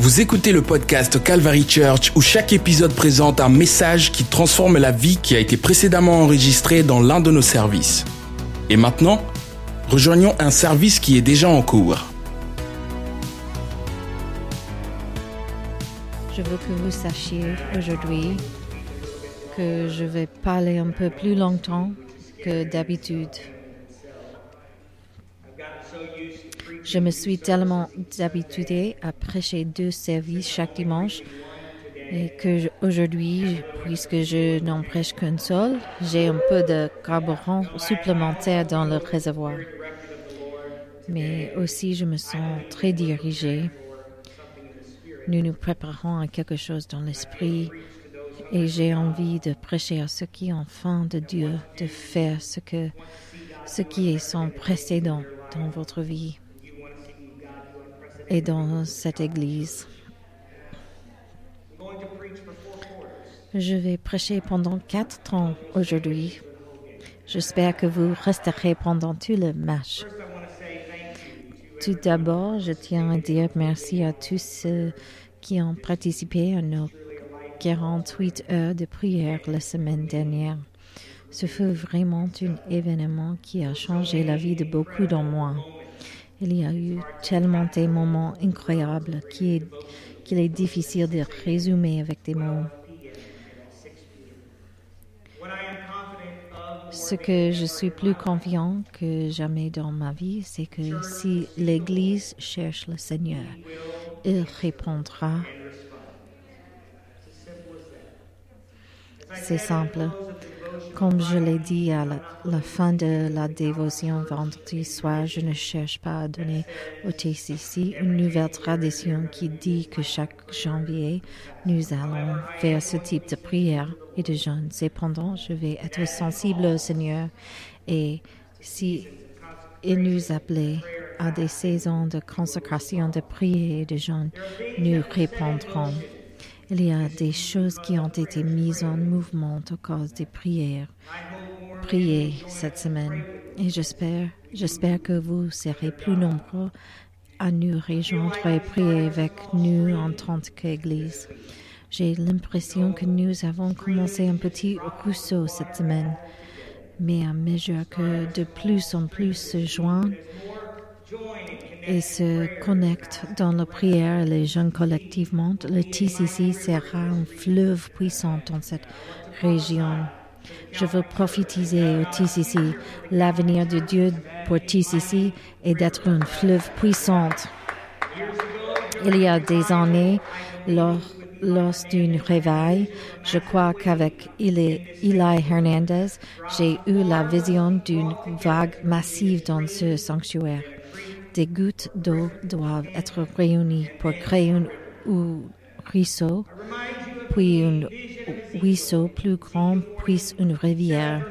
Vous écoutez le podcast Calvary Church où chaque épisode présente un message qui transforme la vie qui a été précédemment enregistrée dans l'un de nos services. Et maintenant, rejoignons un service qui est déjà en cours. Je veux que vous sachiez aujourd'hui que je vais parler un peu plus longtemps que d'habitude. Je me suis tellement habituée à prêcher deux services chaque dimanche et que aujourd'hui, puisque je n'en prêche qu'un seul, j'ai un peu de carburant supplémentaire dans le réservoir. Mais aussi, je me sens très dirigée. Nous nous préparons à quelque chose dans l'esprit et j'ai envie de prêcher à ceux qui ont faim de Dieu, de faire ce que ce qui est son précédent dans votre vie et dans cette église. Je vais prêcher pendant quatre ans aujourd'hui. J'espère que vous resterez pendant tout le match. Tout d'abord, je tiens à dire merci à tous ceux qui ont participé à nos 48 heures de prière la semaine dernière. Ce fut vraiment un événement qui a changé la vie de beaucoup d'entre moi. Il y a eu tellement de moments incroyables qu'il est, est difficile de résumer avec des mots. Ce que je suis plus confiant que jamais dans ma vie, c'est que si l'Église cherche le Seigneur, il répondra. C'est simple. Comme je l'ai dit à la, fin de la dévotion vendredi soir, je ne cherche pas à donner au TCC une nouvelle tradition qui dit que chaque janvier, nous allons faire ce type de prière et de jeûne. Cependant, je vais être sensible au Seigneur et si il nous appelait à des saisons de consécration, de prière et de jeûne, nous répondrons. Il y a des choses qui ont été mises en mouvement à cause des prières. Priez cette semaine et j'espère, j'espère que vous serez plus nombreux à nous rejoindre et prier avec nous en tant qu'Église. J'ai l'impression que nous avons commencé un petit rousseau cette semaine, mais à mesure que de plus en plus se joignent, et se connectent dans la prière les jeunes collectivement, le TCC sera un fleuve puissant dans cette région. Je veux prophétiser au TCC. L'avenir de Dieu pour TCC est d'être un fleuve puissant. Il y a des années, lors, lors d'une réveil, je crois qu'avec Eli Hernandez, j'ai eu la vision d'une vague massive dans ce sanctuaire des gouttes d'eau doivent être réunies pour créer un ruisseau, puis un ruisseau plus grand, puis une rivière.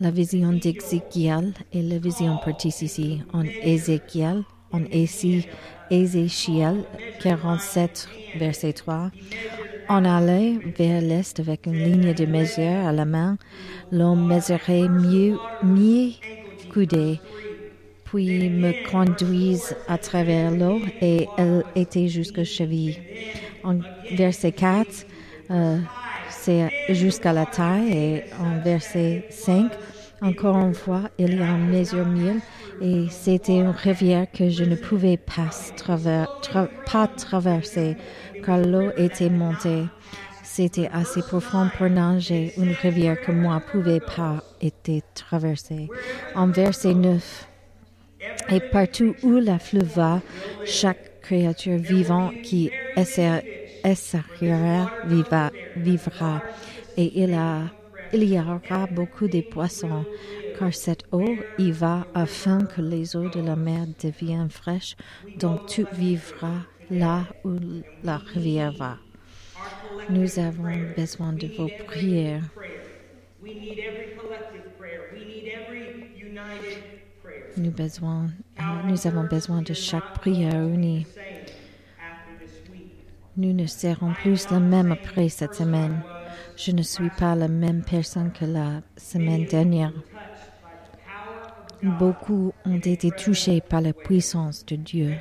La vision d'Ézéchiel et la vision pour TCC en Ézéchiel, en Ézéchiel 47, verset 3. On allait vers l'est avec une ligne de mesure à la main. L'on mesurait mieux, mieux coudé puis me conduisent à travers l'eau et elle était jusqu'aux chevilles. En verset 4, euh, c'est jusqu'à la taille et en verset 5, encore une fois, il y a une mesure mille et c'était une rivière que je ne pouvais pas, traverser car l'eau était montée. C'était assez profond pour nager, une rivière que moi ne pouvais pas être traversée. En verset 9, et partout où la fleuve va, chaque créature vivante qui essaiera vivra. Et il y aura beaucoup de poissons, car cette eau y va afin que les eaux de la mer deviennent fraîches, donc tout vivra là où la rivière va. Nous avons besoin de vos prières. Nous, avons besoin de chaque prière unie. Nous ne serons plus la même après cette semaine. Je ne suis pas la même personne que la semaine dernière. Beaucoup ont été touchés par la puissance de Dieu.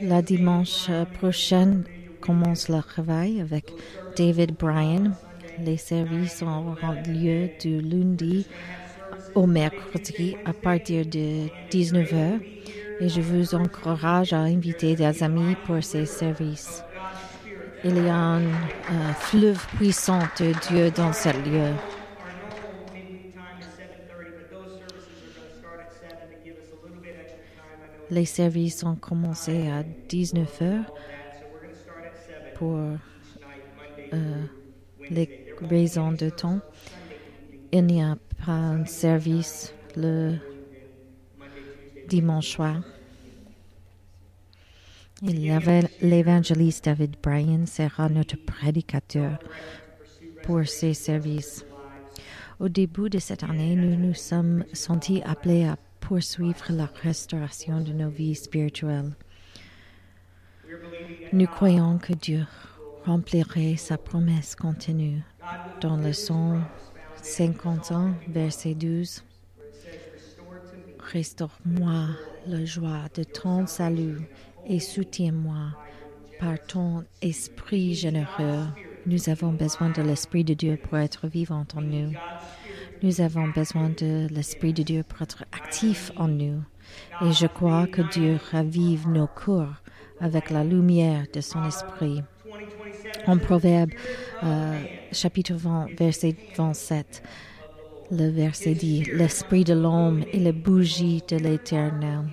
La dimanche prochaine commence le travail avec David Bryan. Les services auront lieu du lundi au mercredi à partir de 19h et je vous encourage à inviter des amis pour ces services. Il y a un fleuve puissant de Dieu dans ce lieu. Les services ont commencé à 19h pour euh, les raisons de temps. Il n'y a pas un service le dimanche soir. Il l'évangéliste David Bryan sera notre prédicateur pour ces services. Au début de cette année, nous nous sommes sentis appelés à poursuivre la restauration de nos vies spirituelles. Nous croyons que Dieu remplirait sa promesse contenue dans le son 50 ans, verset 12. Restaure-moi la joie de ton salut et soutiens-moi par ton esprit généreux. Nous avons besoin de l'Esprit de Dieu pour être vivant en nous. Nous avons besoin de l'Esprit de Dieu pour être actif en nous. Et je crois que Dieu ravive nos cœurs avec la lumière de son Esprit. En Proverbe, euh, chapitre 20, verset 27, le verset dit, L'Esprit de l'homme est la bougie de l'Éternel.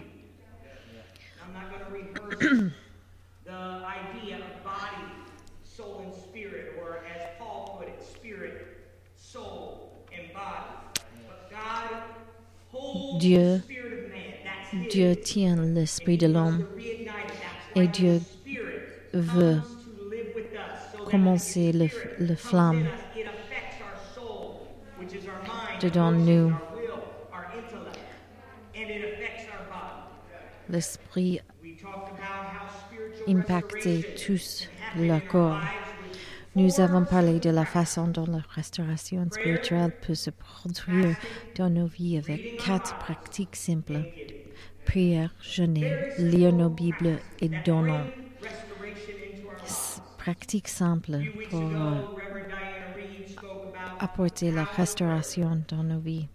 Dieu, Dieu tient l'esprit de l'homme et Dieu veut commencer le, le flamme dedans nous. L'esprit impactait tous le corps. Nous avons parlé de la façon dont la restauration spirituelle peut se produire dans nos vies avec quatre pratiques simples. Prière, jeûner, lire nos Bibles et donnons. Pratiques simples pour euh, apporter la restauration dans nos vies.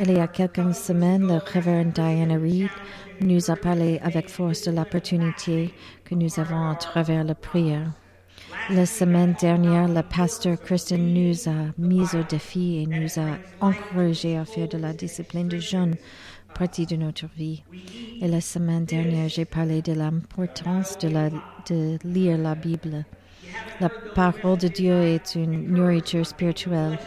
Il y a quelques semaines, le révérend Diana Reed nous a parlé avec force de l'opportunité que nous avons à travers la prière. La semaine dernière, le pasteur Christian nous a mis au défi et nous a encouragé à faire de la discipline de jeûne partie de notre vie. Et la semaine dernière, j'ai parlé de l'importance de, de lire la Bible. La parole de Dieu est une nourriture spirituelle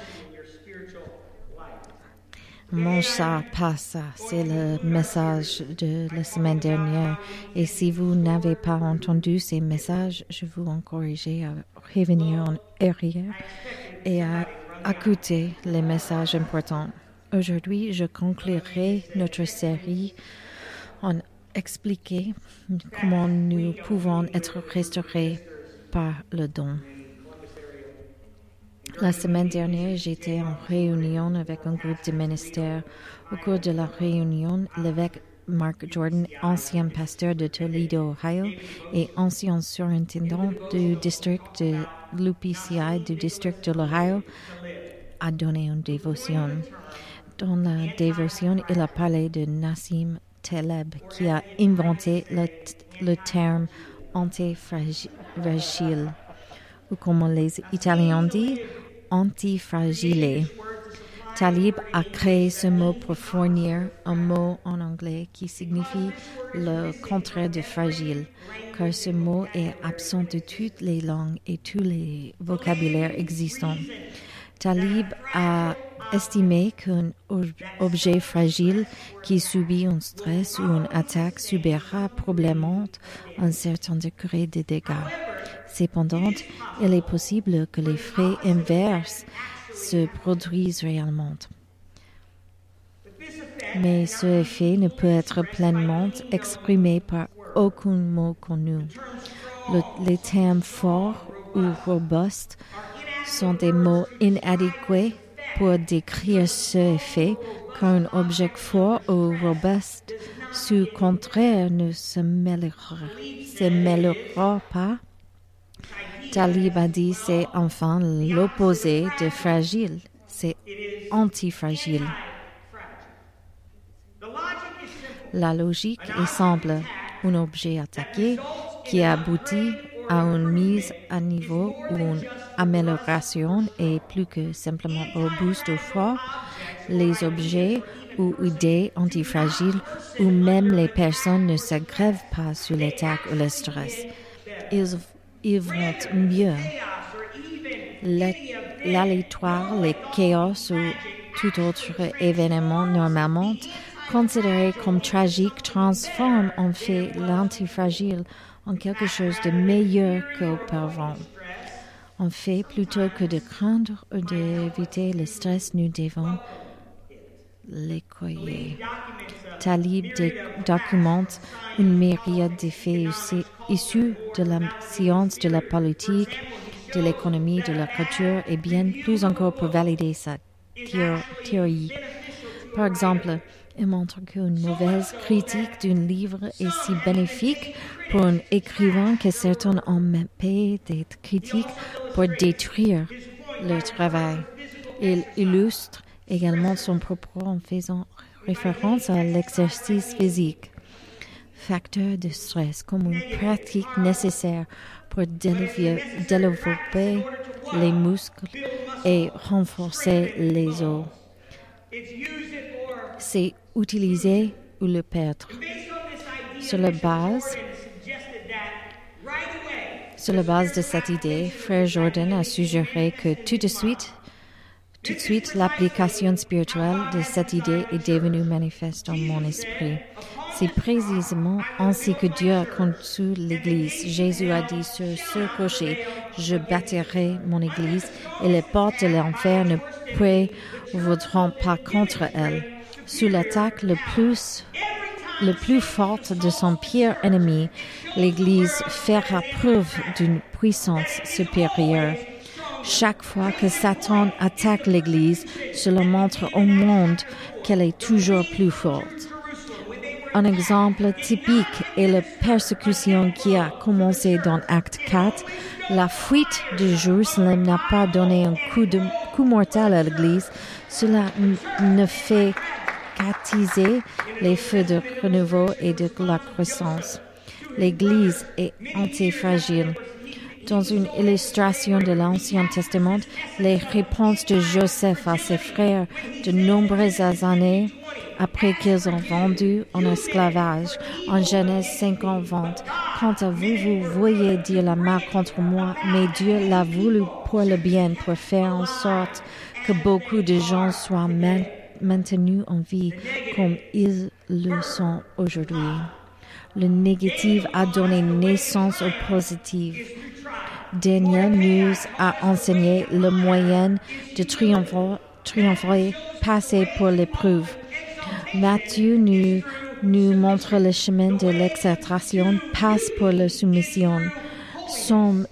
mon chat passe, c'est le message de la semaine dernière. Et si vous n'avez pas entendu ces messages, je vous encourage à revenir en arrière et à écouter les messages importants. Aujourd'hui, je conclurai notre série en expliquant comment nous pouvons être restaurés par le don. La semaine dernière, j'étais en réunion avec un groupe de ministères. Au cours de la réunion, l'évêque Mark Jordan, ancien pasteur de Toledo, Ohio, et ancien surintendant du district de l'UPCI du district de l'Ohio, a donné une dévotion. Dans la dévotion, il a parlé de Nassim Taleb, qui a inventé le, le terme antifragile, ou comme les Italiens disent, antifragile. Talib a créé ce mot pour fournir un mot en anglais qui signifie le contraire de fragile, car ce mot est absent de toutes les langues et tous les vocabulaires existants. Talib a estimé qu'un objet fragile qui subit un stress ou une attaque subira probablement un certain degré de dégâts. Cependant, il est possible que les frais inverses se produisent réellement. Mais ce effet ne peut être pleinement exprimé par aucun mot connu. les termes forts ou robustes sont des mots inadéquats pour décrire ce effet, car un objet fort ou robuste Ce contraire ne se mêlera, pas. Talib a dit c'est enfin l'opposé de fragile, c'est antifragile. La logique est simple, un objet attaqué qui aboutit à une mise à niveau ou une amélioration est plus que simplement robuste ou fort. Les objets ou idées antifragiles ou même les personnes ne se grèvent pas sur l'attaque ou le stress. Ils, vont mieux. L'aléatoire, les chaos ou tout autre événement normalement considéré comme tragique transforme en fait l'antifragile en quelque chose de meilleur qu'auparavant. En fait, plutôt que de craindre ou d'éviter le stress, nous devons l'écoyer. Talib documente une myriade d'effets issus de la science, de la politique, de l'économie, de la culture et bien plus encore pour valider sa théorie. Par exemple, il montre qu'une mauvaise critique d'un livre est si bénéfique pour un écrivain que certains ont payé des critiques pour détruire leur travail. Il illustre également son propos en faisant référence à l'exercice physique, facteur de stress comme une pratique nécessaire pour développer les muscles et renforcer les os. C'est utiliser ou le perdre. Sur la base, sur la base de cette idée, Frère Jordan a suggéré que tout de suite, tout de suite, l'application spirituelle de cette idée est devenue manifeste dans mon esprit. C'est précisément ainsi que Dieu a conçu l'Église. Jésus a dit sur ce cocher, je bâtirai mon Église et les portes de l'enfer ne prévaudront pas contre elle sous l'attaque le plus, le plus forte de son pire ennemi, l'Église fera preuve d'une puissance supérieure. Chaque fois que Satan attaque l'Église, cela montre au monde qu'elle est toujours plus forte. Un exemple typique est la persécution qui a commencé dans Acte 4. La fuite de Jérusalem n'a pas donné un coup, de, coup mortel à l'Église. Cela ne fait attiser les feux de renouveau et de la croissance. L'Église est antifragile. Dans une illustration de l'Ancien Testament, les réponses de Joseph à ses frères de nombreuses années après qu'ils ont vendu en esclavage en Genèse 50 20. Quant à vous, vous voyez dire la main contre moi, mais Dieu l'a voulu pour le bien, pour faire en sorte que beaucoup de gens soient maintenus en vie comme ils le sont aujourd'hui. Le négatif a donné naissance au positif. Daniel nous a enseigné le moyen de triompher, passer pour l'épreuve. Matthieu nous, nous montre le chemin de l'exaltation, passe pour la soumission. Somme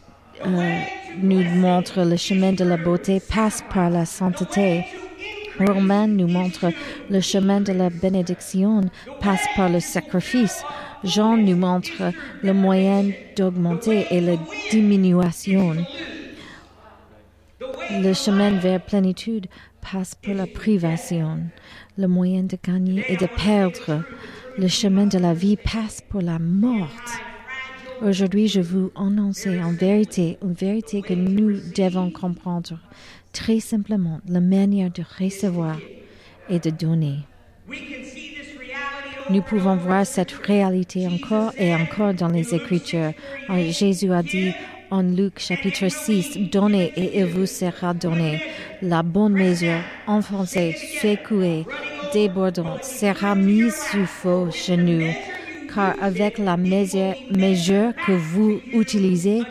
euh, nous montre le chemin de la beauté, passe par la sainteté. Romain nous montre le chemin de la bénédiction passe par le sacrifice. Jean nous montre le moyen d'augmenter et la diminution. Le chemin vers plénitude passe par la privation. Le moyen de gagner et de perdre. Le chemin de la vie passe par la mort. Aujourd'hui, je vous annonce en vérité, une vérité que nous devons comprendre très simplement la manière de recevoir et de donner. Nous pouvons voir cette réalité encore et encore dans les Écritures. Jésus a dit en Luc chapitre 6, Donnez et il vous sera donné. La bonne mesure, enfoncée, secouée, débordante, sera mise sous vos genoux. Car avec la mesure, mesure que vous utilisez,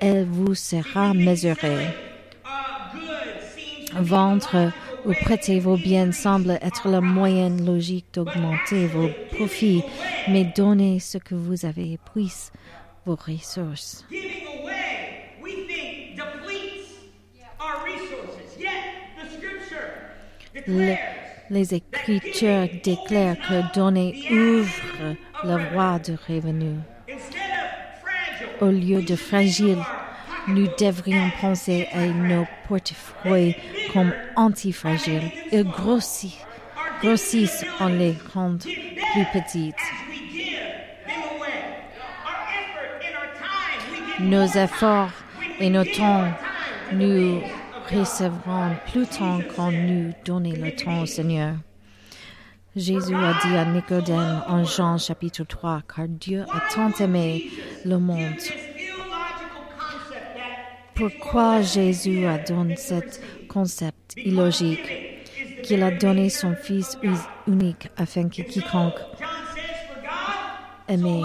elle vous sera mesurée. Vendre ou prêter vos biens semble être la moyenne logique d'augmenter vos profits, mais donner ce que vous avez épuise vos ressources. Les Écritures déclarent que donner ouvre la voie de revenu. Au lieu de fragile, nous devrions penser à nos portefeuilles comme antifragiles. Ils grossissent, grossissent en les rendant plus petites. Nos efforts et nos temps, nous recevrons plus temps quand nous donnons le temps au Seigneur. Jésus a dit à Nicodème en Jean chapitre 3, car Dieu a tant aimé le monde. Pourquoi Jésus a donné ce concept illogique qu'il a donné son Fils unique afin que quiconque aimait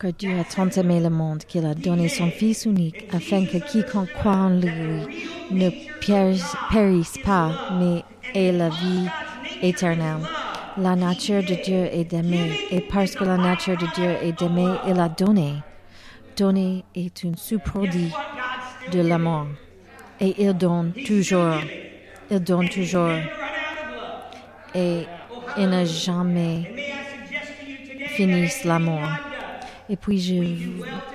car Dieu a tant aimé le monde qu'il a donné son Fils unique, afin que quiconque croit en lui ne périsse pas, mais ait la vie éternelle. La nature de Dieu est d'aimer, et parce que la nature de Dieu est d'aimer, il a donné. Donner est une sous-produit de l'amour, et il donne toujours. Il donne toujours. Et il n'a jamais fini l'amour. Et puis je,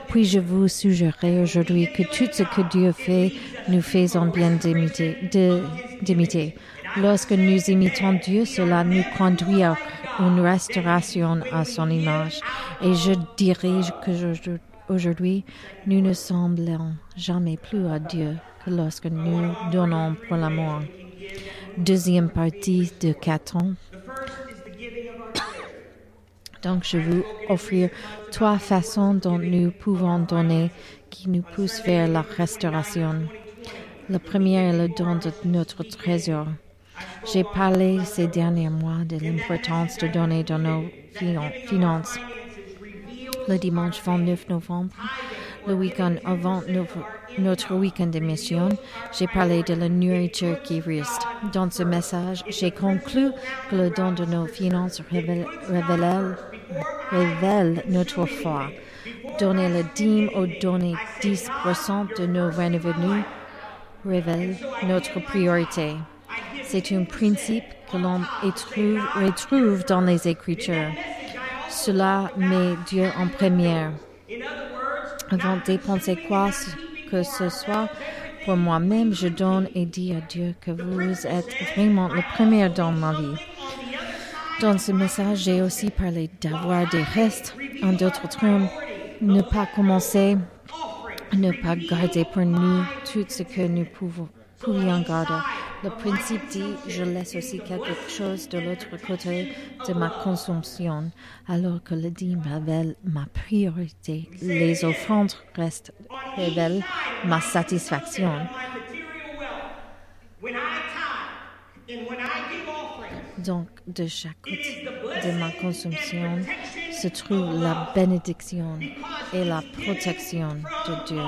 puis je vous suggérerai aujourd'hui que tout ce que Dieu fait, nous faisons bien d'imiter. Lorsque nous imitons Dieu, cela nous conduit à une restauration à son image. Et je dirais que aujourd'hui, nous ne semblons jamais plus à Dieu que lorsque nous donnons pour l'amour. Deuxième partie de ans. Donc, je vous offrir trois façons dont nous pouvons donner qui nous poussent vers la restauration. La première est le don de notre trésor. J'ai parlé ces derniers mois de l'importance de donner dans nos finances. Le dimanche 29 novembre, le week-end avant notre week-end de mission, j'ai parlé de la nourriture qui reste. Dans ce message, j'ai conclu que le don de nos finances révèle, révèle notre foi. Donner le dîme ou donner 10% de nos revenus révèle notre priorité. C'est un principe que l'on retrouve dans les Écritures. Cela met Dieu en première. Avant de dépenser quoi que ce soit, pour moi-même, je donne et dis à Dieu que vous êtes vraiment le premier dans ma vie. Dans ce message, j'ai aussi parlé d'avoir des restes. En d'autres termes, ne pas commencer, ne pas garder pour nous tout ce que nous pouvons, pouvions garder. Le principe dit, je laisse aussi quelque chose de l'autre côté de ma consommation, alors que le dîme révèle ma priorité. Les offrandes restent révèlent ma satisfaction. Donc, de chaque côté de ma consommation se trouve la bénédiction et la protection de Dieu.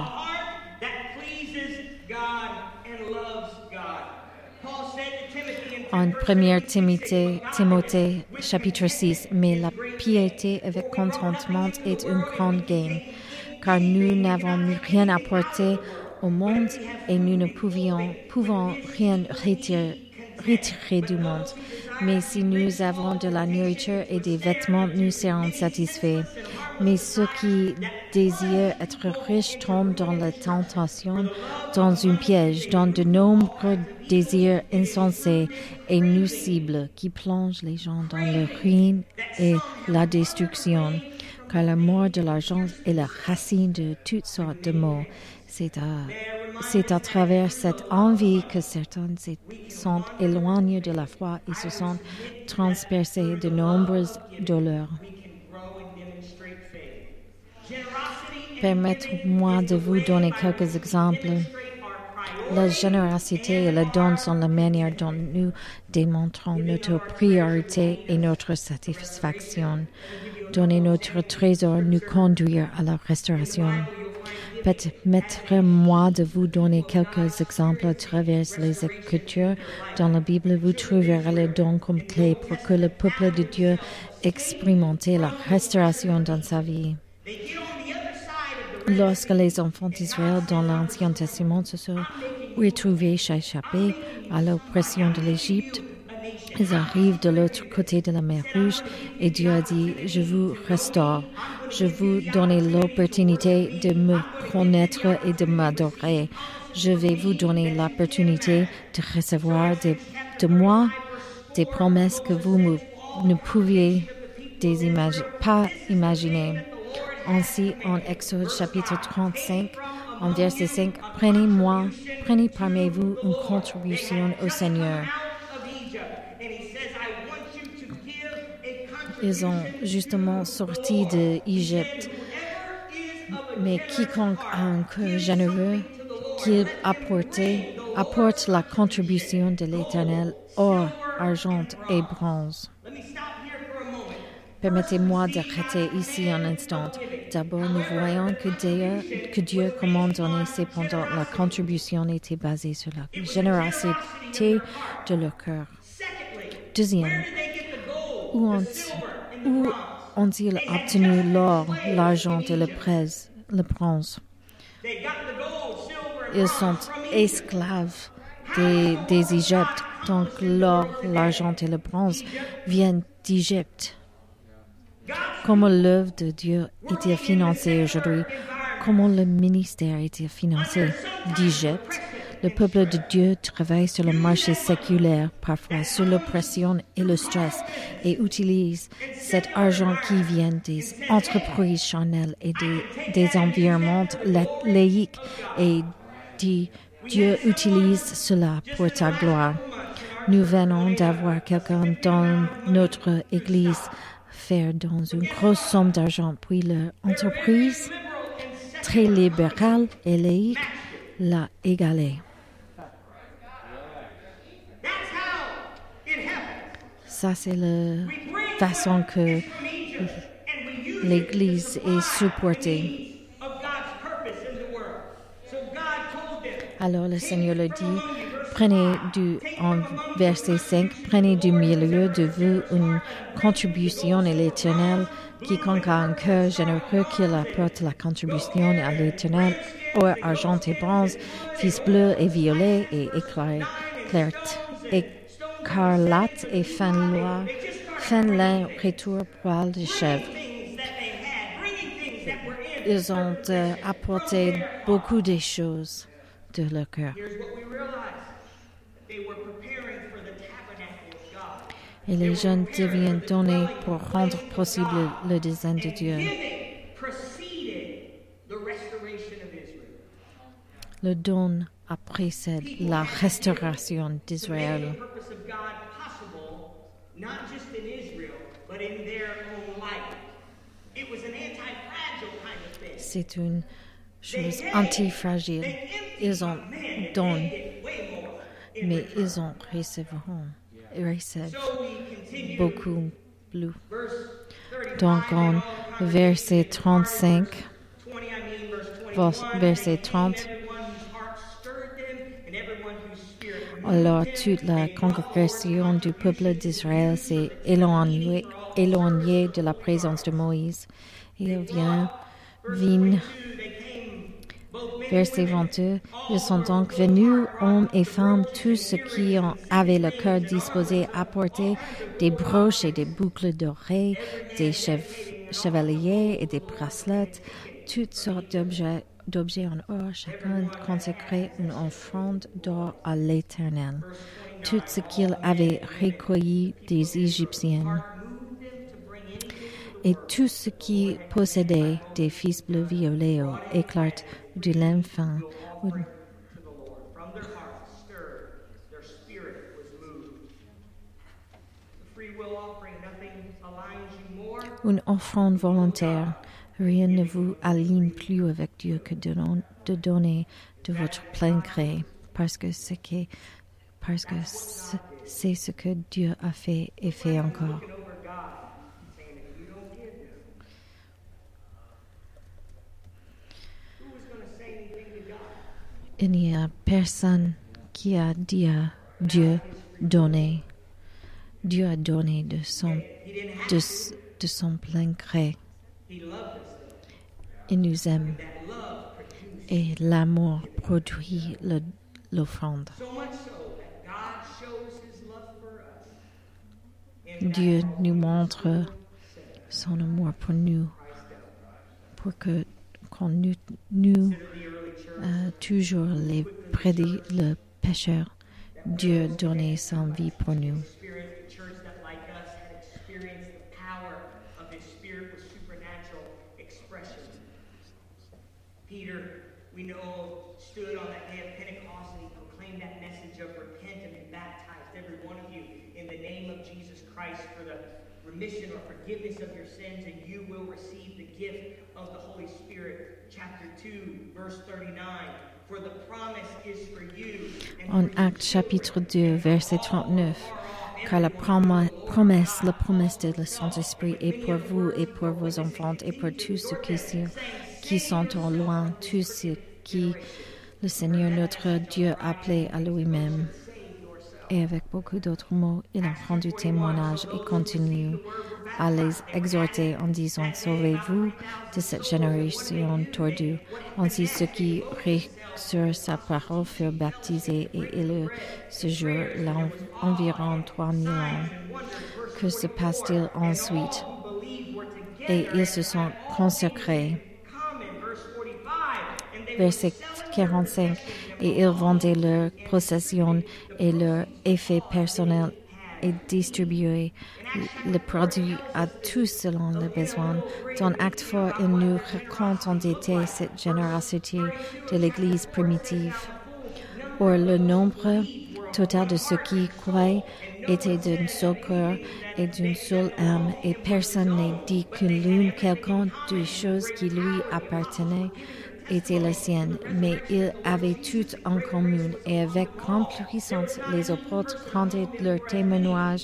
En 1 Timothée, Timothée, chapitre 6, mais la piété avec contentement est une grande gain, car nous n'avons rien apporté au monde et nous ne pouvions, pouvons rien retirer retirer du monde. Mais si nous avons de la nourriture et des vêtements, nous serons satisfaits. Mais ceux qui désirent être riches tombent dans la tentation, dans un piège, dans de nombreux désirs insensés et nuisibles qui plongent les gens dans le ruine et la destruction. Car la mort de l'argent est la racine de toutes sortes de maux. C'est à travers cette envie que certains sont éloignés de la foi et se sont transpercés de nombreuses douleurs. Permettez-moi de vous donner quelques exemples. La générosité et le don sont la manière dont nous démontrons notre priorité et notre satisfaction. Donner notre trésor nous conduire à la restauration. Permettez-moi de vous donner quelques exemples à travers les Écritures. Dans la Bible, vous trouverez les dons comme clé pour que le peuple de Dieu expérimente la restauration dans sa vie. Lorsque les enfants d'Israël dans l'Ancien Testament se sont retrouvés échappés à l'oppression de l'Égypte, ils arrivent de l'autre côté de la mer Rouge et Dieu a dit, je vous restaure, je vous donne l'opportunité de me connaître et de m'adorer. Je vais vous donner l'opportunité de recevoir de, moi des promesses que vous ne pouviez pas imaginer. Ainsi, en Exode chapitre 35, en verset 5, Prenez-moi, prenez parmi vous une contribution au Seigneur. Ils ont justement sorti d'Égypte. Mais quiconque a un cœur généreux, qui apporte, apporte la contribution de l'Éternel, or, argent et bronze. Permettez-moi d'arrêter ici un instant. D'abord, nous voyons que Dieu, que Dieu commande donner, cependant, la contribution était basée sur la générosité de leur cœur. Deuxième, où ont-ils obtenu l'or, l'argent et le, le bronze? Ils sont esclaves des, des Égyptes, donc l'or, l'argent et le bronze viennent d'Égypte. Comment l'œuvre de Dieu était financée aujourd'hui? Comment le ministère était financé d'Égypte? Le peuple de Dieu travaille sur le marché séculaire, parfois sous l'oppression et le stress, et utilise cet argent qui vient des entreprises charnelles et des, des environnements laïques et dit Dieu utilise cela pour ta gloire. Nous venons d'avoir quelqu'un dans notre Église faire dans une grosse somme d'argent, puis l'entreprise, très libérale et laïque, l'a égalé. Ça, c'est la façon que l'Église est supportée. Alors le Seigneur le dit, prenez du, en verset 5, prenez du milieu de vous une contribution à l'éternel. Quiconque a un cœur généreux qu'il apporte la contribution à l'éternel, or, argent et bronze, fils bleu et violet et éclairte, écarlate et fin loi, fin lin, retour, poil de chèvre. Ils ont euh, apporté beaucoup de choses de leur cœur. Et les jeunes deviennent donnés pour rendre possible le design de Dieu. Le don a précède la restauration d'Israël. C'est une chose antifragile. Ils ont donné, mais ils ont recevront, reçu beaucoup plus. Donc en verset 35, verset 30, alors toute la congrégation du peuple d'Israël s'est éloignée, de la présence de Moïse. Il vient, vient Verset 22. Ils sont donc venus, hommes et femmes, tous ceux qui avaient le cœur disposé à porter des broches et des boucles d'oreilles, des chevaliers et des bracelets, toutes sortes d'objets d'objets en or, chacun consacrait une offrande d'or à l'Éternel. Tout ce qu'il avait recueilli des Égyptiens et tout ce qui possédait des fils bleus violets du lin fin. Une offrande volontaire, rien ne vous aligne plus avec Dieu que de, donner de votre plein gré, parce que c'est ce que Dieu a fait et fait encore. il n'y a personne qui a dit à Dieu donner. Dieu a donné de son, de, son plein gré. Il nous aime Et l'amour produit l'offrande. Dieu nous montre son amour pour nous, pour que qu'on nous, euh, toujours les prédit le pécheur. Dieu donnait sa vie pour nous. We know, stood on that day of Pentecost and he proclaimed that message of repent and baptized, every one of you, in the name of Jesus Christ for the remission or forgiveness of your sins, and you will receive the gift of the Holy Spirit. Chapter 2, verse 39. For the promise is for you. and En Actes chapitre 2, verset 39, car la promesse, la promesse de le Saint-Esprit est pour vous et pour vos enfants et pour tous ceux qui, sont- qui sont au loin, tous ceux qui le Seigneur notre Dieu a appelé à lui-même. Et avec beaucoup d'autres mots, il a rendu témoignage et continue à les exhorter en disant Sauvez-vous de cette génération tordue. Ainsi, ceux qui reçurent sa parole furent baptisés et il ce jour-là environ 3000 ans. Que se passe-t-il ensuite? Et ils se sont consacrés. come in verse 45 and they Verset 45. Et ils vendaient leurs possessions et leurs effets personnels et distribuaient le produit à tous selon le besoin. Dans Acte fort, il nous raconte en cette générosité de l'Église primitive. Or, le nombre total de ceux qui croient était d'un seul cœur et d'une seule âme, et personne n'a dit que l'une quelconque des choses qui lui appartenaient était la sienne, mais ils avaient tout en commun, et avec grande puissance, les apôtres rendaient leur témoignage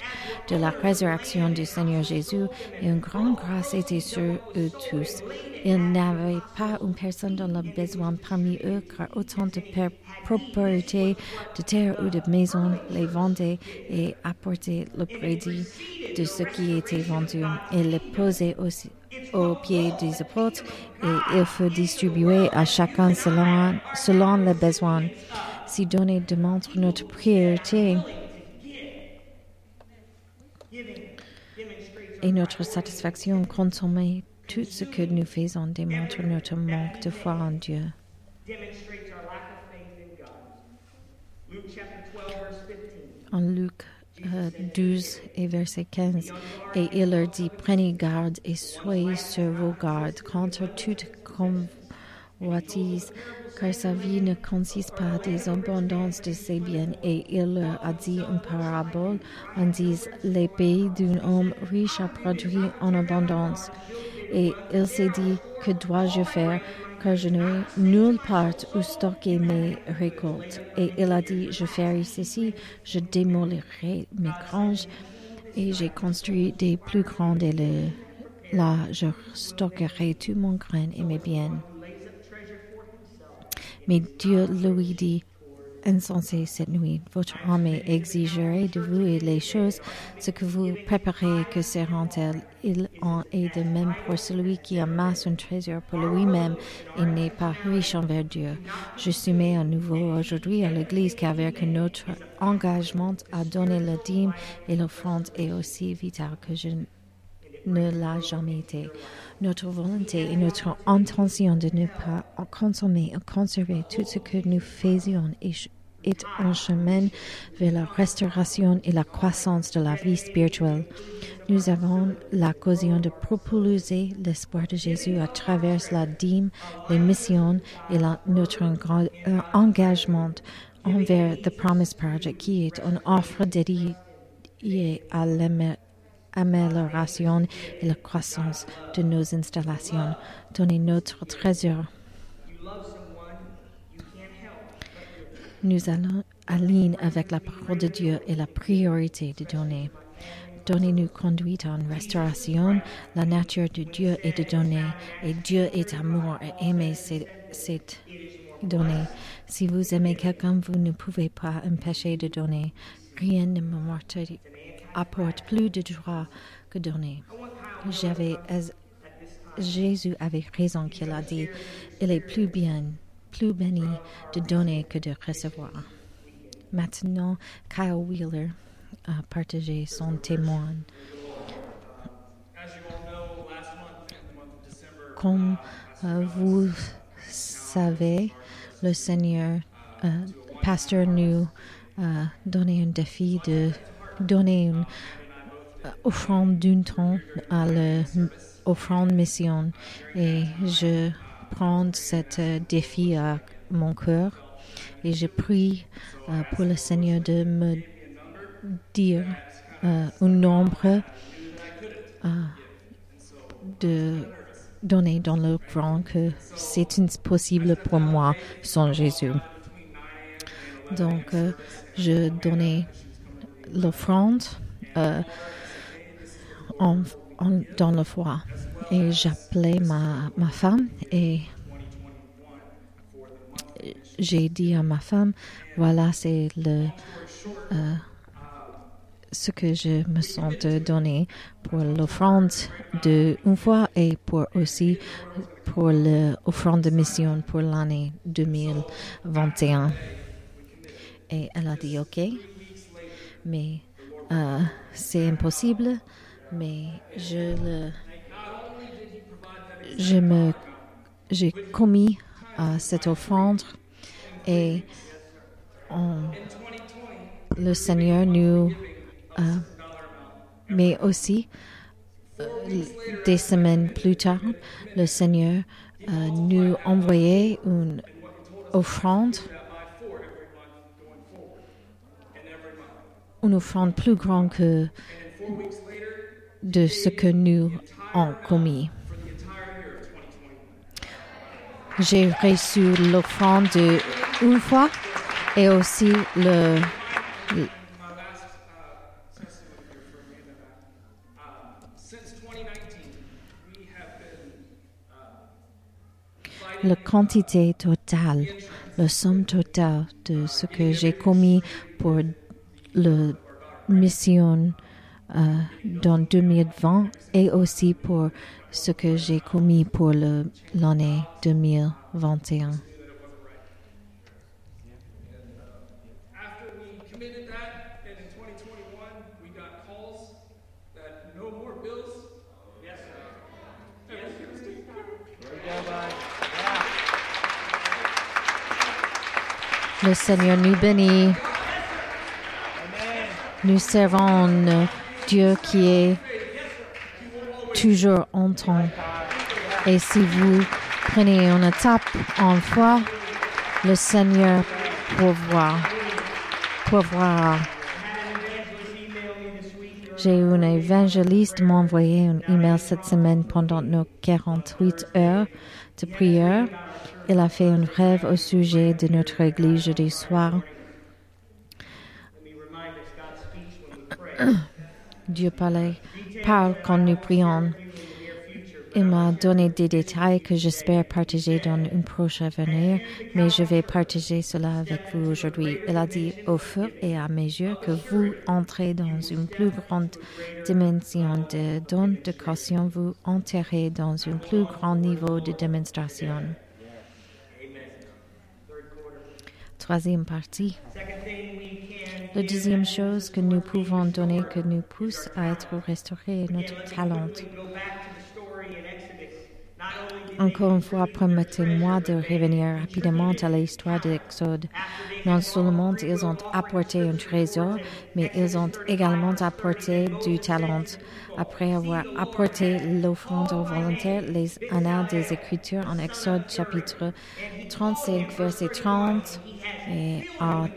de la résurrection du Seigneur Jésus, et une grande grâce était sur eux tous. Ils n'avaient pas une personne dans le besoin parmi eux, car autant de propriétés de terre ou de maisons les vendaient et apportaient le crédit de ce qui était vendu, et les posaient aussi aux pieds des apôtres, et il faut distribuer à chacun selon, selon les besoins. Si donner démontre notre priorité et notre satisfaction, consommer tout ce que nous faisons démontre notre manque de foi en Dieu. demonstrates our lack of faith in God. Luke chapter 12, verse 15. En Luc 12 et verset 15, et il leur dit, prenez garde et soyez sur vos gardes contre toute convoitise, car sa vie ne consiste pas des abondances de ses biens. Et il leur a dit une parabole en disant, les pays d'un homme riche a produit en abondance. Et il s'est dit, que dois-je faire car je n'ai nulle part où stocker mes récoltes. Et il a dit, je ferai ceci, je démolirai mes granges et j'ai construit des plus grandes le- là je stockerai tout mon grain et mes biens. Mais Dieu lui dit, insensé cette nuit, votre armée exigerait de vous et les choses, ce que vous préparez, que seront-elles Il en est de même pour celui qui amasse un trésor pour lui-même et n'est pas riche envers Dieu. Je soumets à nouveau aujourd'hui à l'Église qu'avec notre engagement à donner la dîme et l'offrande est aussi vital que je ne l'a jamais été. Notre volonté et notre intention de ne pas consommer et conserver tout ce que nous faisions est un chemin vers la restauration et la croissance de la vie spirituelle. Nous avons l'occasion de propulser l'espoir de Jésus à travers la dîme, les missions et notre euh, engagement envers The Promise Project, qui est une offre dédiée à amélioration et la croissance de nos installations. Donnez notre trésor. Nous allons en ligne avec la parole de Dieu et la priorité de donner. Donnez-nous conduite en restauration. La nature de Dieu est de donner. Et Dieu est amour et aimer, c'est donner. Si vous aimez quelqu'un, vous ne pouvez pas empêcher de donner. Rien ne me morte- apporte plus de joie que donner. J'avais, Jésus avait raison qu'il a dit, il est plus bien plus béni de donner que de recevoir. Maintenant, Kyle Wheeler a partagé son témoin. Comme euh, vous savez, le Seigneur, euh, pasteur, nous a donné un défi de donner une euh, offrande d'une temps à l'offrande mission. Et je prends cet défi à mon cœur et je prie pour le Seigneur de me dire un nombre de donner dans le grand que c'est impossible pour moi sans Jésus. Donc, euh, je donnais l'offrande euh, en, dans le foi et j'appelais ma, ma femme et j'ai dit à ma femme, voilà, c'est le... Euh, ce que je me sens donner pour l'offrande de une fois et pour aussi pour l'offrande de mission pour l'année 2021. Et elle a dit OK, mais euh, c'est impossible, mais je le, je me, j'ai commis cette offrande et le Seigneur nous euh, mais aussi, euh, des semaines plus tard, le Seigneur nous envoyait une offrande, une offrande plus grande que de ce que nous avons commis. J'ai reçu l'offrande une fois et aussi le la quantité totale, la somme totale de ce que j'ai commis pour la mission euh, dans 2020 et aussi pour ce que j'ai commis pour l'année 2021. Le Seigneur nous bénit. Nous servons Dieu qui est toujours en temps. Et si vous prenez une étape en foi, le Seigneur pourvoira. pourvoira. J'ai eu un évangéliste m'envoyer un email cette semaine pendant nos 48 heures de prière. Il a fait un rêve au sujet de notre église jeudi soir. Dieu parlait, parle quand nous prions. Il m'a donné des détails que j'espère partager dans une prochain avenir, mais je vais partager cela avec vous aujourd'hui. Il a dit au fur et à mesure que vous entrez dans une plus grande dimension de don de caution, vous entrez dans un plus grand niveau de démonstration. Troisième partie. La deuxième chose que nous pouvons donner que nous pousse à être restauré notre talent. Encore une fois, permettez-moi de revenir rapidement à l'histoire de l'Exode. Non seulement ils ont apporté un trésor, mais ils ont également apporté du talent. Après avoir apporté l'offrande aux volontaires, les annales des Écritures en Exode chapitre 35, verset 30 et en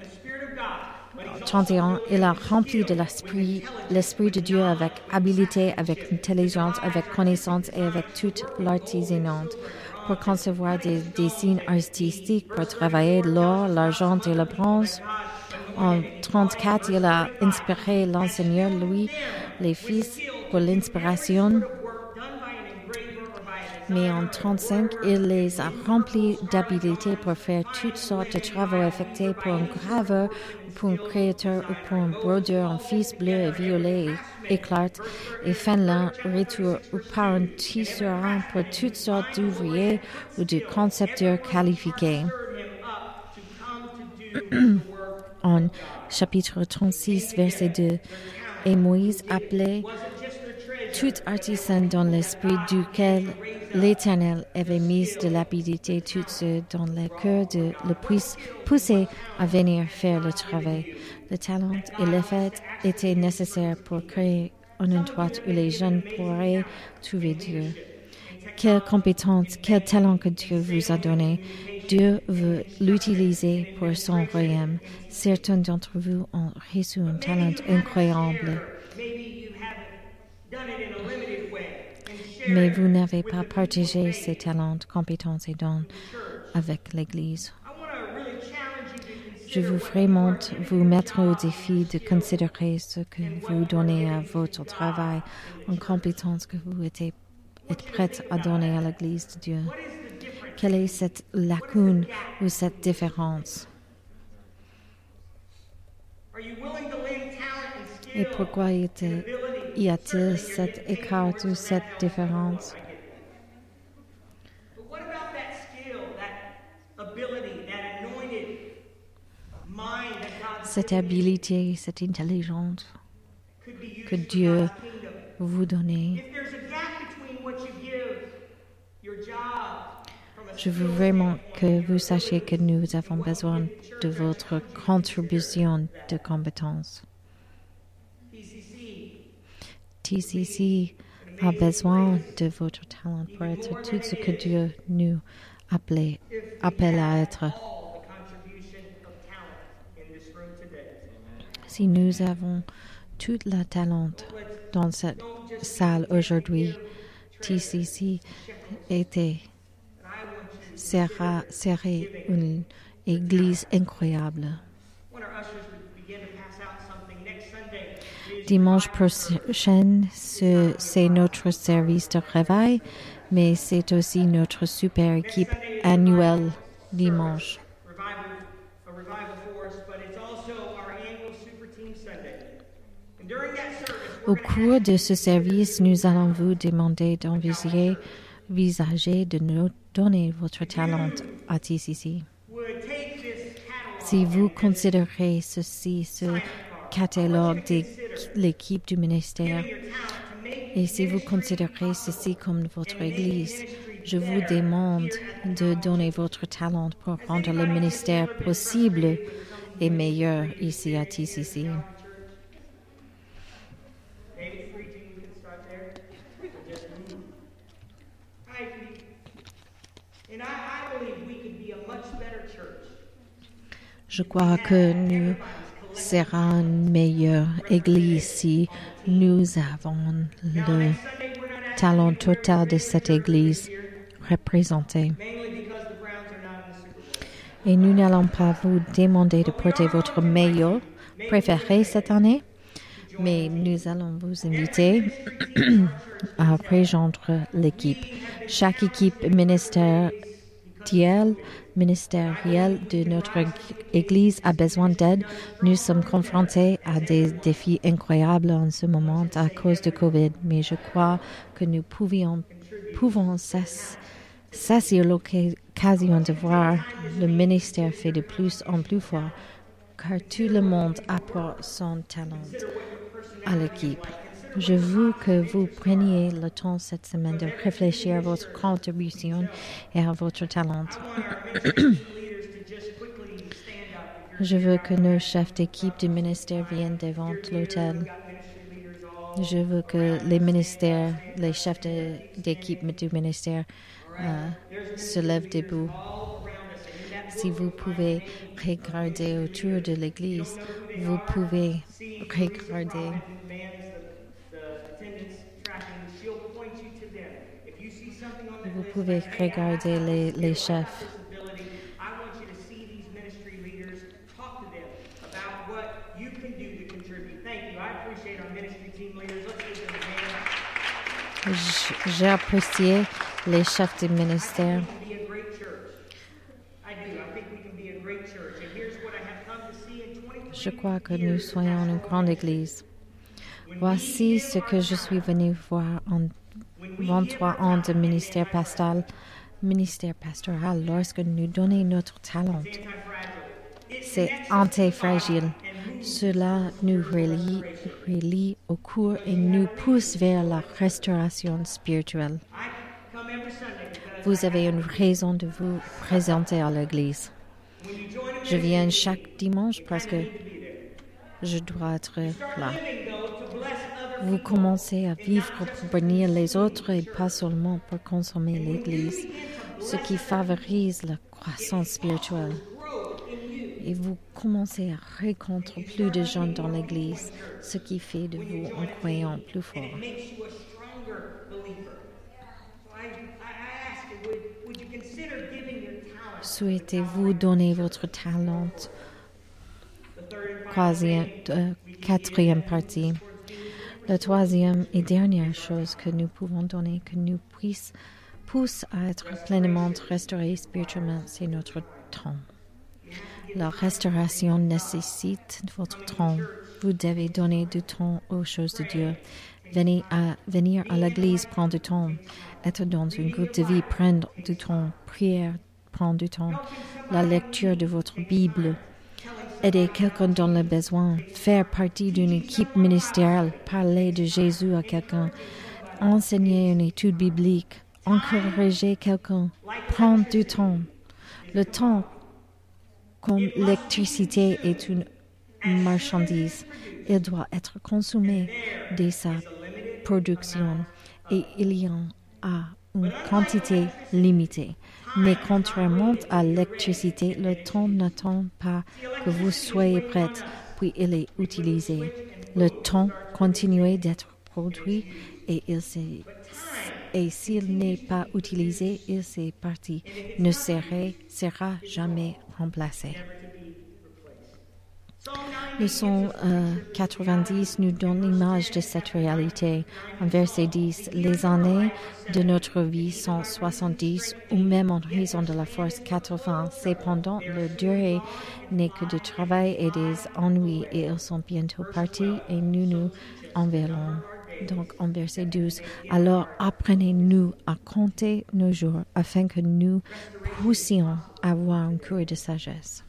31, il a rempli de l'esprit, l'esprit de Dieu avec habileté, avec intelligence, avec connaissance et avec toute l'artisanat pour concevoir des, dessins artistiques, pour travailler l'or, l'argent et le bronze. En 34, il a inspiré l'enseigneur Louis, les fils, pour l'inspiration mais en 35, il les a remplis d'habileté pour faire toutes sortes de travaux effectués pour un graveur, pour un créateur ou pour un brodeur en fils bleu et violet éclate et fin retour ou par un tisserand pour toutes sortes d'ouvriers ou de concepteurs qualifiés. en chapitre 36, verset 2. Et Moïse appelait tout artisan dans l'esprit duquel l'Éternel avait mis de l'habilité toutes ceux dans le cœur de le puisse pousser à venir faire le travail. Le talent et l'effet étaient nécessaires pour créer un endroit où les jeunes pourraient trouver Dieu. Quelle compétence, quel talent que Dieu vous a donné. Dieu veut l'utiliser pour son royaume. Certains d'entre vous ont reçu un talent incroyable. Mais vous n'avez pas partagé ces talents, compétences et dons avec l'Église. Je veux vraiment vous mettre au défi de considérer ce que vous donnez à votre travail en compétence que vous êtes, prête à donner à l'Église de Dieu. Quelle est cette lacune ou cette différence? Et pourquoi y a-t-il cet écart ou cette différence? Cette habilité, cette intelligence que Dieu vous donne. Je veux vraiment que vous sachiez que nous avons besoin de votre contribution de compétences. TCC a besoin de votre talent pour être tout ce que Dieu nous appelle, à être. Si nous avons tout le talent dans cette salle aujourd'hui, TCC était sera, serait une église incroyable. Dimanche prochain, c'est notre service de réveil, mais c'est aussi notre super équipe annuelle dimanche. Au cours de ce service, nous allons vous demander d'envisager de nous donner votre talent à TCC. Si vous considérez ceci, ce catalogue de l'équipe du ministère, et si vous considérez ceci comme votre Église, je vous demande de donner votre talent pour rendre le ministère possible et meilleur ici à TCC. Je crois que nous serons une meilleure Église si nous avons le talent total de cette Église représenté. Et nous n'allons pas vous demander de porter votre meilleur préféré cette année, mais nous allons vous inviter à rejoindre l'équipe. Chaque équipe ministérielle ministériel de notre Église a besoin d'aide. Nous sommes confrontés à des défis incroyables en ce moment à cause de Covid, mais je crois que nous pouvons saisir l'occasion de voir le ministère fait de plus en plus fort, car tout le monde apporte son talent à l'équipe. Je veux que vous preniez le temps cette semaine de réfléchir à votre contribution et à votre talent. Je veux que nos chefs d'équipe du ministère viennent devant l'hôtel. Je veux que les ministères, les chefs d'équipe du ministère euh, se lèvent debout. Si vous pouvez regarder autour de l'église, vous pouvez regarder Vous pouvez regarder les, chefs. J'ai apprécié les chefs du ministère. Je crois que nous soyons une grande église. Voici ce que je suis venu voir en 23 ans de ministère pastoral, ministère pastoral lorsque nous donnons notre talent. C'est antifragile. Cela nous relie, relie au cours et nous pousse vers la restauration spirituelle. Vous avez une raison de vous présenter à l'église. Je viens chaque dimanche parce que je dois être là. Vous commencez à vivre pour bénir les autres et pas seulement pour consommer l'Église, ce qui favorise la croissance spirituelle. Et vous commencez à rencontrer plus de gens dans l'Église, ce qui fait de vous un croyant plus fort. Souhaitez-vous donner votre talent? Troisième, euh, quatrième partie. La troisième et dernière chose que nous pouvons donner, que nous puisse, pousse à être pleinement restaurés spirituellement, c'est notre temps. La restauration nécessite votre temps. Vous devez donner du temps aux choses de Dieu. Venir à, venir à l'église prend du temps. Être dans un groupe de vie prend du temps. Prière prend du temps. La lecture de votre Bible aider quelqu'un dans le besoin, faire partie d'une équipe ministérielle, parler de Jésus à quelqu'un, enseigner une étude biblique, encourager quelqu'un, prendre du temps. Le temps, comme l'électricité, est une marchandise. Il doit être consommé dès sa production. Et il y en a une quantité limitée. Mais contrairement à l'électricité, le temps n'attend pas que vous soyez prête, puis il est utilisé. Le temps continue d'être produit et il et s'il n'est pas utilisé, il s'est parti, ne sera jamais remplacé. Le son 90 nous donne l'image de cette réalité. En verset 10, les années de notre vie sont 70 ou même en raison de la force 80. Cependant, le durée n'est que de travail et des ennuis et ils sont bientôt partis et nous nous enverrons. Donc en verset 12, alors apprenez-nous à compter nos jours afin que nous puissions avoir un cours de sagesse.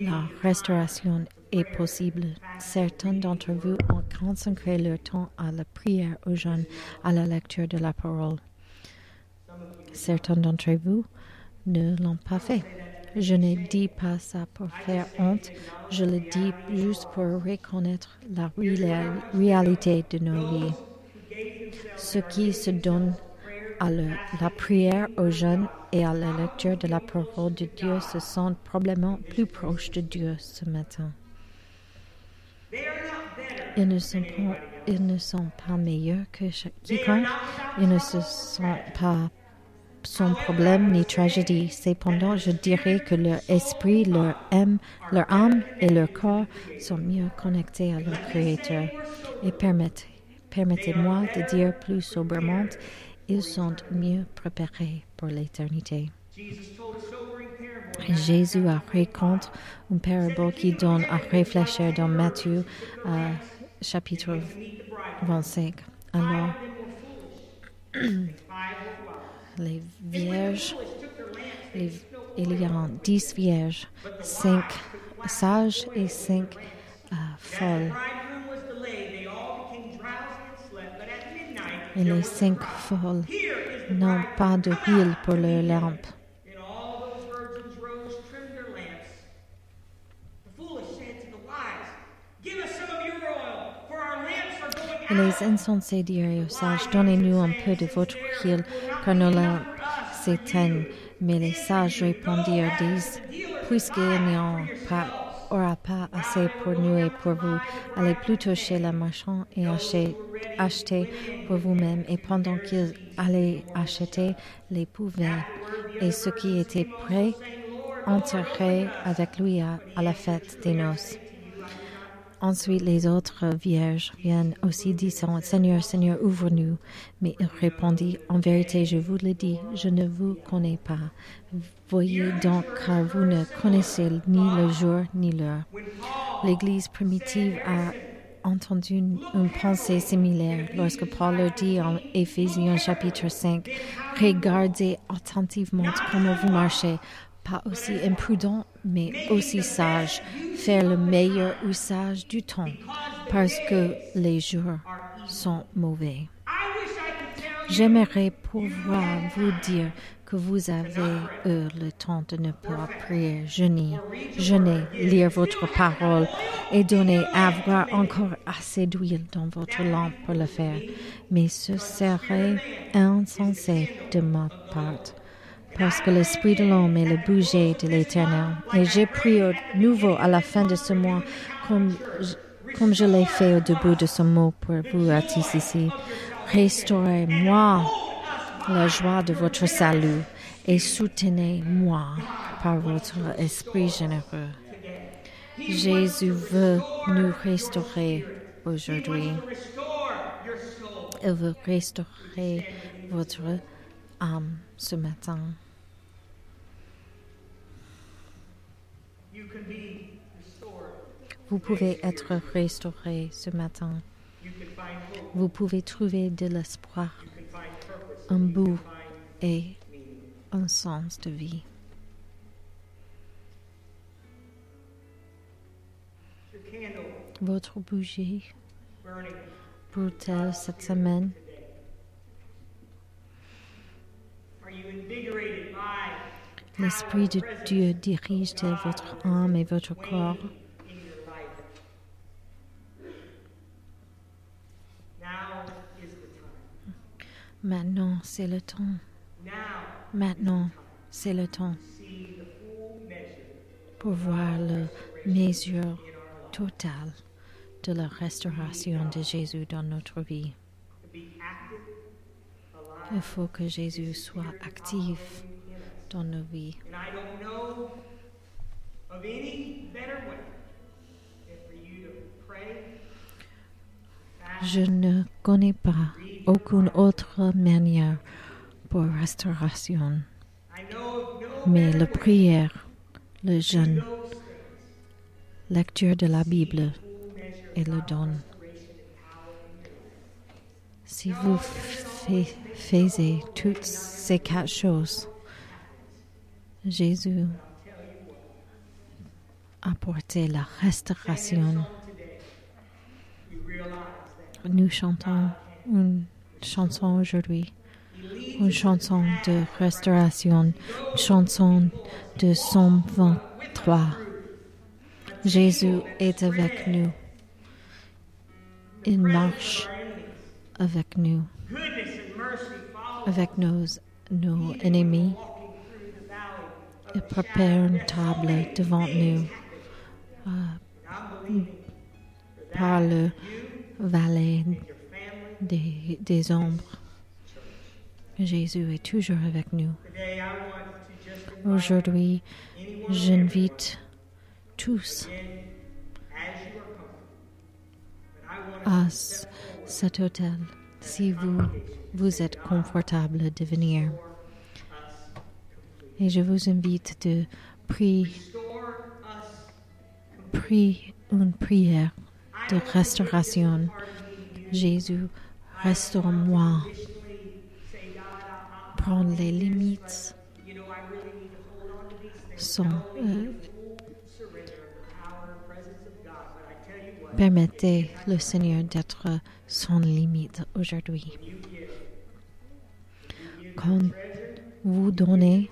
La restauration est possible. Certains d'entre vous ont consacré leur temps à la prière aux jeunes, à la lecture de la parole. Certains d'entre vous ne l'ont pas fait. Je ne dis pas ça pour faire honte, je le dis juste pour reconnaître la réalité de nos vies. Ceux qui se donnent à la prière aux jeunes et à la lecture de la parole de Dieu se sentent probablement plus proches de Dieu ce matin. Ils ne sont pas, ils ne sont pas meilleurs que quiconque. Ils ne se sentent pas son problème ni tragédie. Cependant, je dirais que leur esprit, leur âme, leur âme et leur corps sont mieux connectés à leur Créateur. Et permettez, permettez-moi de dire plus sobrement, ils sont mieux préparés pour l'éternité. Jésus a raconté une parabole qui donne à réfléchir dans Matthieu euh, chapitre 25. Alors, les vierges, il y a dix vierges, cinq sages et cinq euh, folles. Et les cinq folles n'ont pas de huile pour leurs lampes. Et les insensés dirent aux sages, Donnez-nous un peu de votre huile, car nos lampes s'éteignent. Mais les sages répondirent, Puisqu'il n'y a pas aura pas assez pour nous et pour vous. Allez plutôt chez le marchand et achetez, pour vous-même. Et pendant qu'ils allaient acheter les pouvets et ce qui était prêt, entreraient avec lui à la fête des noces. Ensuite, les autres vierges viennent aussi disant, Seigneur, Seigneur, ouvre-nous. Mais il répondit, En vérité, je vous le dis, je ne vous connais pas. Voyez donc, car vous ne connaissez ni le jour ni l'heure. L'Église primitive a entendu une, pensée similaire lorsque Paul leur dit en Éphésiens chapitre 5, Regardez attentivement comment vous marchez, pas aussi imprudent, mais aussi sage, faire le meilleur usage du temps, parce que les jours sont mauvais. J'aimerais pouvoir vous dire que vous avez eu le temps de ne pas prier, jeûner, jeûner, lire votre parole et donner avoir encore assez d'huile dans votre lampe pour le faire. Mais ce serait insensé de ma part parce que l'Esprit de l'homme est le bouger de l'Éternel. Et j'ai prié au nouveau à la fin de ce mois, comme je, comme je l'ai fait au début de ce mot pour vous à TCC. Restaurez-moi la joie de votre salut et soutenez-moi par votre esprit généreux. Jésus veut nous restaurer aujourd'hui. Il veut restaurer votre âme ce matin. Vous pouvez être restauré ce matin. Vous pouvez trouver de l'espoir, un bout et un sens de vie. Votre bougie brûle-t-elle cette semaine? L'Esprit de Dieu dirige votre âme et votre corps. Maintenant, c'est le temps. Maintenant, c'est le temps pour voir la mesure totale de la restauration de Jésus dans notre vie. Il faut que Jésus soit actif dans nos vies. Je ne connais pas aucune autre manière pour restauration, mais la prière, le jeûne, lecture de la Bible et le don. Si vous faisiez toutes ces quatre choses, Jésus a apporté la restauration. Nous chantons une chanson aujourd'hui, une chanson de restauration, une chanson de Somme 23. Jésus est avec nous. Il marche avec nous, avec nos, nos ennemis. Il prépare une table devant nous euh, par le vallée des, des ombres. Jésus est toujours avec nous. Aujourd'hui, j'invite tous à cet hôtel si vous, vous êtes confortable de venir. Et je vous invite de prier, une prière de restauration. Jésus, restaure-moi. Prendre les limites sont euh, Permettez le Seigneur d'être sans limite aujourd'hui. Quand vous donnez,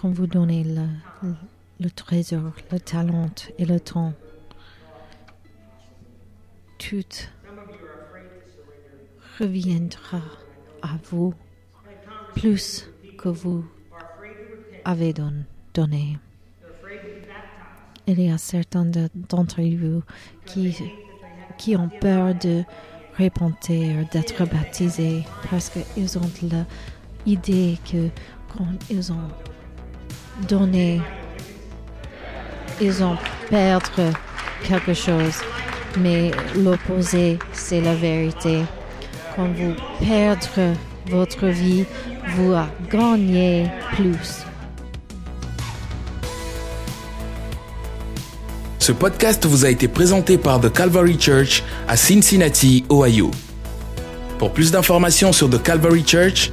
quand vous donnez le, trésor, le talent et le temps, tout reviendra à vous plus que vous avez don, donné. Il y a certains d'entre vous qui, qui ont peur de répondre, d'être baptisés, parce qu'ils ont l'idée que quand ils ont donné, ils ont perdu quelque chose. Mais l'opposé, c'est la vérité. Quand vous perdez votre vie, vous gagnez plus. Ce podcast vous a été présenté par The Calvary Church à Cincinnati, Ohio. Pour plus d'informations sur The Calvary Church,